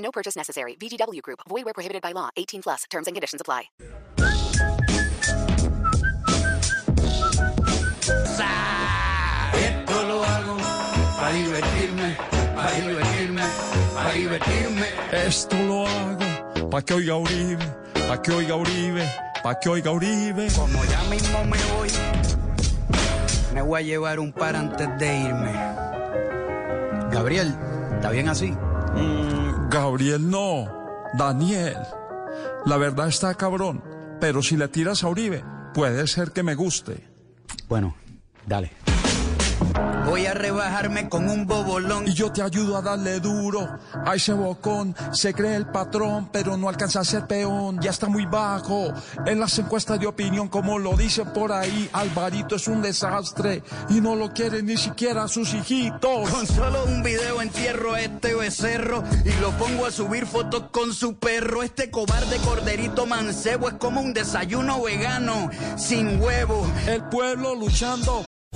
No purchase necessary. VGW Group. Void where prohibited by law. 18 plus. Terms and conditions apply. Esto lo hago para divertirme, para divertirme, para divertirme. Esto lo hago pa' que oiga Uribe, pa' que oiga Uribe, pa' que oiga Uribe. Como ya mismo me voy, me voy a llevar un par antes de irme. Gabriel, ¿está bien así? Mm, Gabriel no, Daniel. La verdad está cabrón, pero si le tiras a Uribe, puede ser que me guste. Bueno, dale. Voy a rebajarme con un bobolón. Y yo te ayudo a darle duro a ese bocón. Se cree el patrón, pero no alcanza a ser peón. Ya está muy bajo en las encuestas de opinión, como lo dicen por ahí. Alvarito es un desastre y no lo quieren ni siquiera sus hijitos. Con solo un video entierro a este becerro y lo pongo a subir fotos con su perro. Este cobarde corderito mancebo es como un desayuno vegano sin huevo. El pueblo luchando.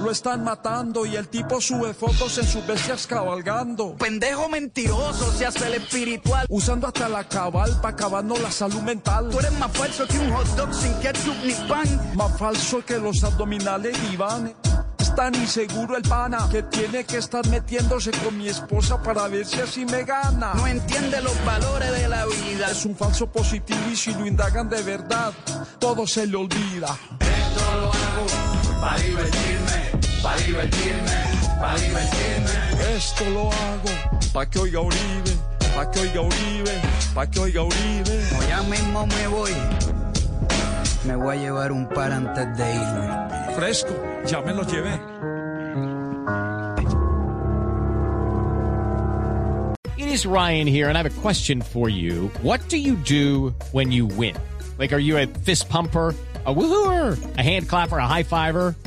Lo están matando y el tipo sube fotos en sus bestias cabalgando. Pendejo mentiroso, se hace el espiritual. Usando hasta la cabal para acabando la salud mental. Tú eres más falso que un hot dog sin ketchup ni pan. Más falso que los abdominales de Iván. Es tan inseguro el pana que tiene que estar metiéndose con mi esposa para ver si así me gana. No entiende los valores de la vida. Es un falso positivo y si lo indagan de verdad, todo se le olvida. Divertirme, para divertirme. Esto lo hago pa' que oiga Uribe, pa' que oiga Uribe, pa' que oiga Uribe. Como ya mismo me voy, me voy a llevar un par antes de irme. Fresco, ya me lo llevé. It is Ryan here, and I have a question for you. What do you do when you win? Like, are you a fist pumper? A woohooer, a hand clapper, a high fiver.